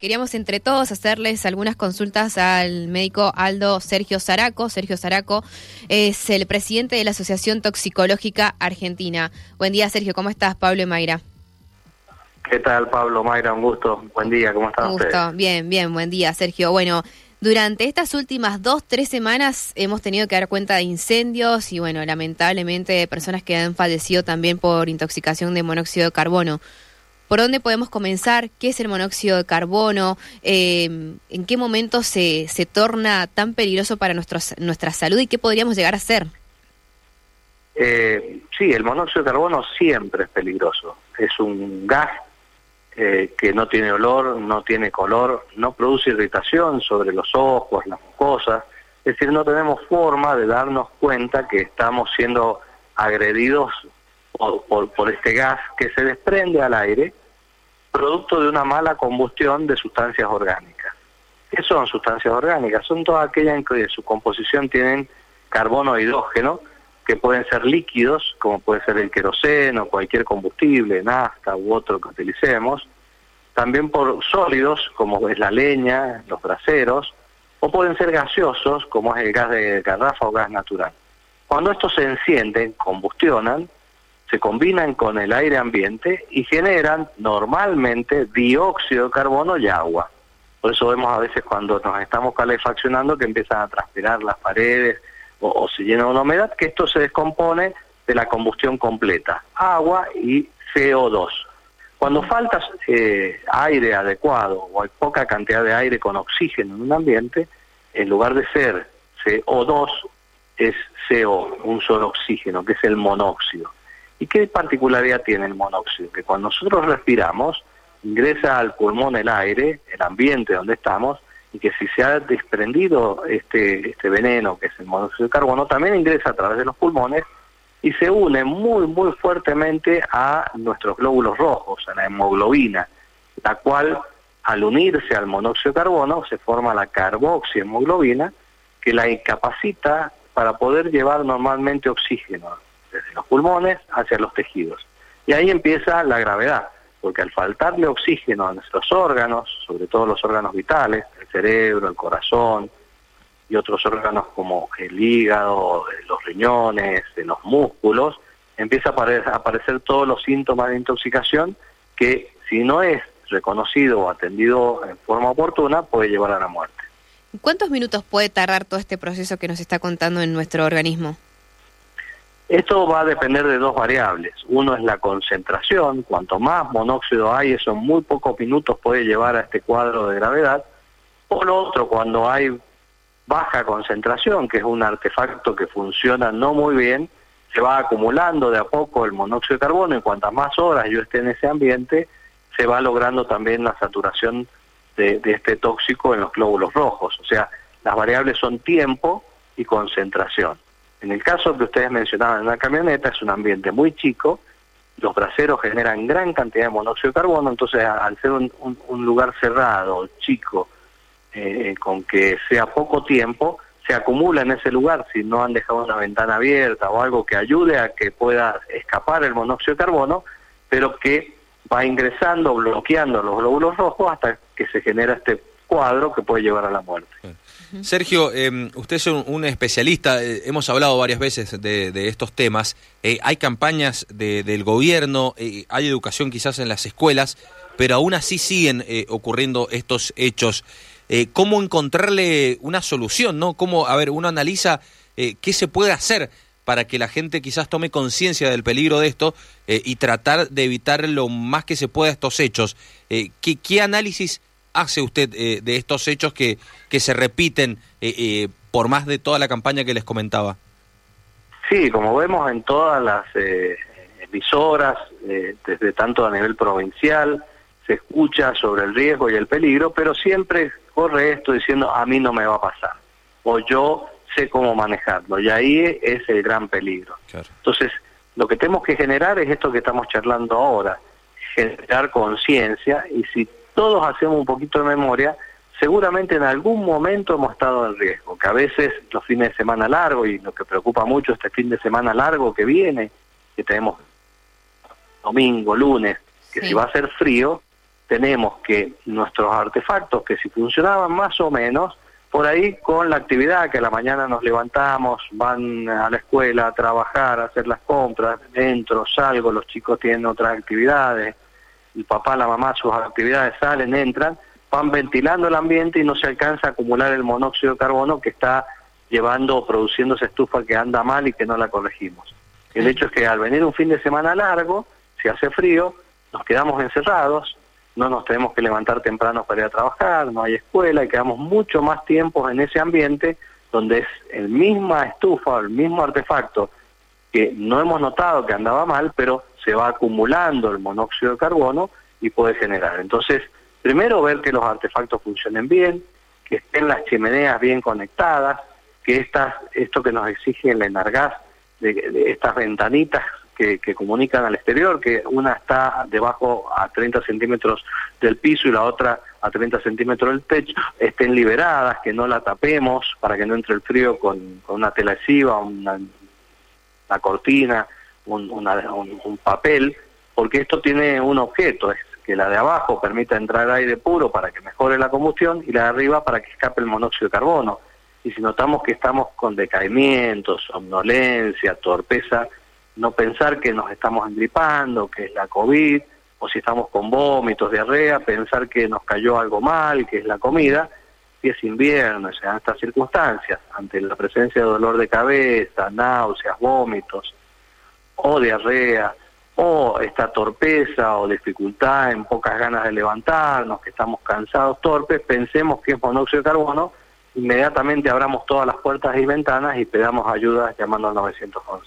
Queríamos entre todos hacerles algunas consultas al médico Aldo Sergio Zaraco. Sergio Zaraco es el presidente de la Asociación Toxicológica Argentina. Buen día, Sergio. ¿Cómo estás? Pablo y Mayra. ¿Qué tal, Pablo? Mayra, un gusto. Buen día, ¿cómo estás? Un gusto. Bien, bien, buen día, Sergio. Bueno, durante estas últimas dos, tres semanas hemos tenido que dar cuenta de incendios y, bueno, lamentablemente de personas que han fallecido también por intoxicación de monóxido de carbono. ¿Por dónde podemos comenzar? ¿Qué es el monóxido de carbono? Eh, ¿En qué momento se, se torna tan peligroso para nuestros, nuestra salud y qué podríamos llegar a hacer? Eh, sí, el monóxido de carbono siempre es peligroso. Es un gas eh, que no tiene olor, no tiene color, no produce irritación sobre los ojos, las mucosas. Es decir, no tenemos forma de darnos cuenta que estamos siendo agredidos por, por, este gas que se desprende al aire, producto de una mala combustión de sustancias orgánicas. ¿Qué son sustancias orgánicas? Son todas aquellas en que su composición tienen carbono e hidrógeno, que pueden ser líquidos, como puede ser el queroseno, cualquier combustible, nafta u otro que utilicemos, también por sólidos, como es la leña, los braseros, o pueden ser gaseosos, como es el gas de garrafa o gas natural. Cuando estos se encienden, combustionan, se combinan con el aire ambiente y generan normalmente dióxido de carbono y agua. Por eso vemos a veces cuando nos estamos calefaccionando que empiezan a transpirar las paredes o, se llena una humedad, que esto se descompone de la combustión completa, agua y CO2. Cuando falta eh, aire adecuado o hay poca cantidad de aire con oxígeno en un ambiente, en lugar de ser CO2 es CO, un solo oxígeno, que es el monóxido. ¿Y qué particularidad tiene el monóxido? Que cuando nosotros respiramos, ingresa al pulmón el aire, el ambiente donde estamos, y que si se ha desprendido este, este veneno, que es el monóxido de carbono, también ingresa a través de los pulmones y se une muy, muy fuertemente a nuestros glóbulos rojos, a la hemoglobina, la cual al unirse al monóxido de carbono se forma la carboxihemoglobina que la incapacita para poder llevar normalmente oxígeno desde los pulmones hacia los tejidos. Y ahí empieza la gravedad, porque al faltarle oxígeno a nuestros órganos, sobre todo los órganos vitales, el cerebro, el corazón y otros órganos como el hígado, los riñones, los músculos, empieza a aparecer todos los síntomas de intoxicación que si no es reconocido o atendido en forma oportuna puede llevar a la muerte. ¿Cuántos minutos puede tardar todo este proceso que nos está contando en nuestro organismo? Esto va a depender de dos variables. Uno es la concentración. Cuanto más monóxido hay, eso en muy pocos minutos puede llevar a este cuadro de gravedad. O otro, cuando hay baja concentración, que es un artefacto que funciona no muy bien, se va acumulando de a poco el monóxido de carbono y cuantas más horas yo esté en ese ambiente, se va logrando también la saturación de, de este tóxico en los glóbulos rojos. O sea, las variables son tiempo y concentración. En el caso que ustedes mencionaban en la camioneta, es un ambiente muy chico, los braseros generan gran cantidad de monóxido de carbono, entonces al ser un, lugar cerrado, chico, eh, con que sea poco tiempo, se acumula en ese lugar si no han dejado una ventana abierta o algo que ayude a que pueda escapar el monóxido de carbono, pero que va ingresando, bloqueando los glóbulos rojos hasta que se genera este cuadro que puede llevar a la muerte. Sergio, em, usted es un, especialista, eh, hemos hablado varias veces de, estos temas, eh, hay campañas del gobierno, eh, hay educación quizás en las escuelas, pero aún así siguen ocurriendo estos hechos. ¿Cómo encontrarle una solución? ¿no? ¿Cómo, a ver, uno analiza qué se puede hacer para que la gente quizás tome conciencia del peligro de esto y tratar de evitar lo más que se pueda estos hechos? ¿qué, ¿Qué análisis hace usted eh, de estos hechos que, que se repiten eh, eh, por más de toda la campaña que les comentaba? Sí, como vemos en todas las emisoras, desde tanto a nivel provincial, se escucha sobre el riesgo y el peligro, pero siempre corre esto diciendo a mí no me va a pasar, o yo sé cómo manejarlo, y ahí es el gran peligro. Entonces, lo que tenemos que generar es esto que estamos charlando ahora, generar conciencia, y si todos hacemos un poquito de memoria, seguramente en algún momento hemos estado en riesgo, que a veces los fines de semana largos, y lo que preocupa mucho este fin de semana largo que viene, que tenemos domingo, lunes, que si va a ser frío, tenemos que nuestros artefactos, que si funcionaban más o menos, por ahí con la actividad que a la mañana nos levantamos, van a la escuela a trabajar, a hacer las compras, entro, salgo, los chicos tienen otras actividades, el papá, la mamá, sus actividades salen, entran, van ventilando el ambiente y no se alcanza a acumular el monóxido de carbono que está llevando o produciendo esa estufa que anda mal y que no la corregimos. El hecho es que al venir un fin de semana largo, si hace frío, nos quedamos encerrados, no nos tenemos que levantar temprano para ir a trabajar, no hay escuela y quedamos mucho más tiempo en ese ambiente donde es el misma estufa, el mismo artefacto que no hemos notado que andaba mal, pero se va acumulando el monóxido de carbono y puede generar. Entonces, primero ver que los artefactos funcionen bien, que estén las chimeneas bien conectadas, que estas, esto que nos exige el Enargas, de estas ventanitas que, comunican al exterior, que una está debajo a 30 centímetros del piso y la otra a 30 centímetros del techo, estén liberadas, que no la tapemos para que no entre el frío con, una tela adhesiva, una, cortina, un, un, papel, porque esto tiene un objeto, es que la de abajo permita entrar aire puro para que mejore la combustión y la de arriba para que escape el monóxido de carbono. Y si notamos que estamos con decaimiento, somnolencia, torpeza, no pensar que nos estamos engripando, que es la COVID, o si estamos con vómitos, diarrea, pensar que nos cayó algo mal, que es la comida, si es invierno, o sea, en estas circunstancias, ante la presencia de dolor de cabeza, náuseas, vómitos, o diarrea, o esta torpeza o dificultad en pocas ganas de levantarnos, que estamos cansados, torpes, pensemos que es monóxido de carbono, inmediatamente abramos todas las puertas y ventanas y pedamos ayuda llamando al 911.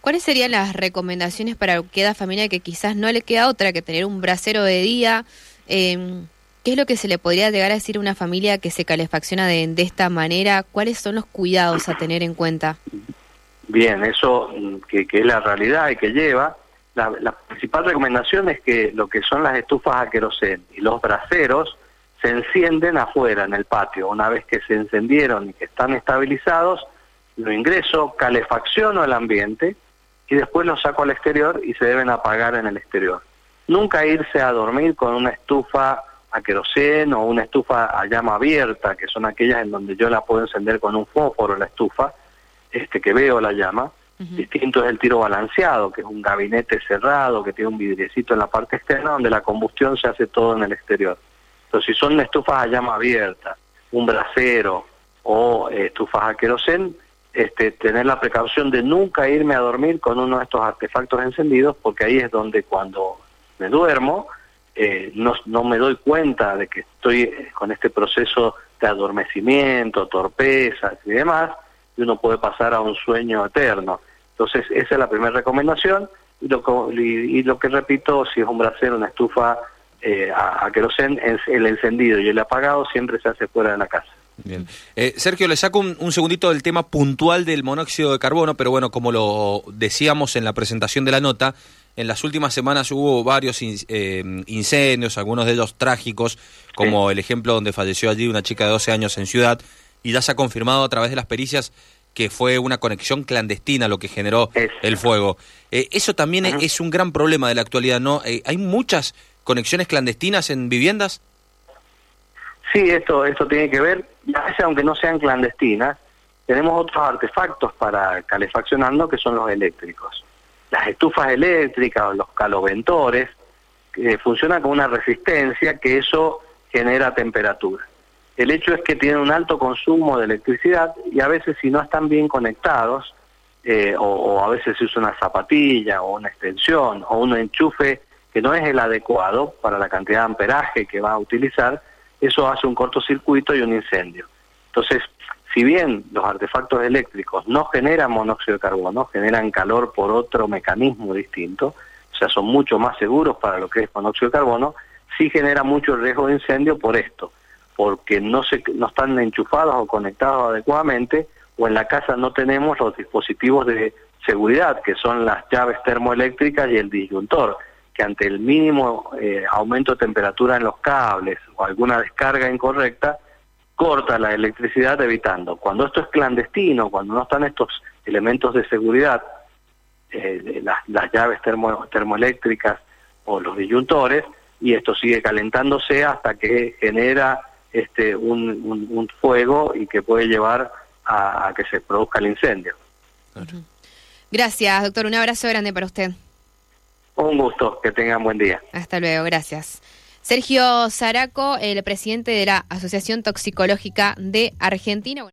¿Cuáles serían las recomendaciones para cada familia que quizás no le queda otra que tener un brasero de día? Eh, ¿Qué es lo que se le podría llegar a decir a una familia que se calefacciona de, esta manera? ¿Cuáles son los cuidados a tener en cuenta? Bien, eso mm, que, es la realidad y que lleva. La, principal recomendación es que lo que son las estufas a querosén y los braseros se encienden afuera en el patio. Una vez que se encendieron y que están estabilizados, lo ingreso, calefacciono el ambiente y después los saco al exterior y se deben apagar en el exterior. Nunca irse a dormir con una estufa a queroseno o una estufa a llama abierta, que son aquellas en donde yo la puedo encender con un fósforo la estufa, este que veo la llama. Distinto es el tiro balanceado, que es un gabinete cerrado, que tiene un vidriecito en la parte externa, donde la combustión se hace todo en el exterior. Entonces, si son estufas a llama abierta, un brasero o eh, estufas a queroseno, este, tener la precaución de nunca irme a dormir con uno de estos artefactos encendidos, porque ahí es donde cuando me duermo eh, no, no me doy cuenta de que estoy eh, con este proceso de adormecimiento, torpeza y demás, y uno puede pasar a un sueño eterno. Entonces, esa es la primera recomendación. Y lo, y, lo que repito, si es un brasero, una estufa eh, a, a querosén, el encendido y el apagado siempre se hace fuera de la casa. Bien. Eh, Sergio, le saco un, segundito del tema puntual del monóxido de carbono, pero bueno, como lo decíamos en la presentación de la nota, en las últimas semanas hubo varios eh, incendios, algunos de ellos trágicos, como el ejemplo donde falleció allí una chica de 12 años en Ciudad, y ya se ha confirmado a través de las pericias que fue una conexión clandestina lo que generó el fuego. Eh, eso también es un gran problema de la actualidad, ¿no? ¿Hay muchas conexiones clandestinas en viviendas? Sí, esto, esto tiene que ver, y a veces aunque no sean clandestinas, tenemos otros artefactos para calefaccionando que son los eléctricos. Las estufas eléctricas o los caloventores que funcionan con una resistencia que eso genera temperatura. El hecho es que tienen un alto consumo de electricidad y a veces si no están bien conectados, eh, o, o, a veces se usa una zapatilla o una extensión o un enchufe que no es el adecuado para la cantidad de amperaje que va a utilizar, eso hace un cortocircuito y un incendio. Entonces, si bien los artefactos eléctricos no generan monóxido de carbono, generan calor por otro mecanismo distinto, o sea, son mucho más seguros para lo que es monóxido de carbono, sí genera mucho riesgo de incendio por esto, porque no, se, no están enchufados o conectados adecuadamente, o en la casa no tenemos los dispositivos de seguridad, que son las llaves termoeléctricas y el disyuntor que ante el mínimo eh, aumento de temperatura en los cables o alguna descarga incorrecta, corta la electricidad evitando. Cuando esto es clandestino, cuando no están estos elementos de seguridad, eh, las, llaves termo, termoeléctricas o los disyuntores, y esto sigue calentándose hasta que genera este un, fuego y que puede llevar a, que se produzca el incendio. Gracias, doctor. Un abrazo grande para usted. Un gusto, que tengan buen día. Hasta luego, gracias. Sergio Zaraco, el presidente de la Asociación Toxicológica de Argentina.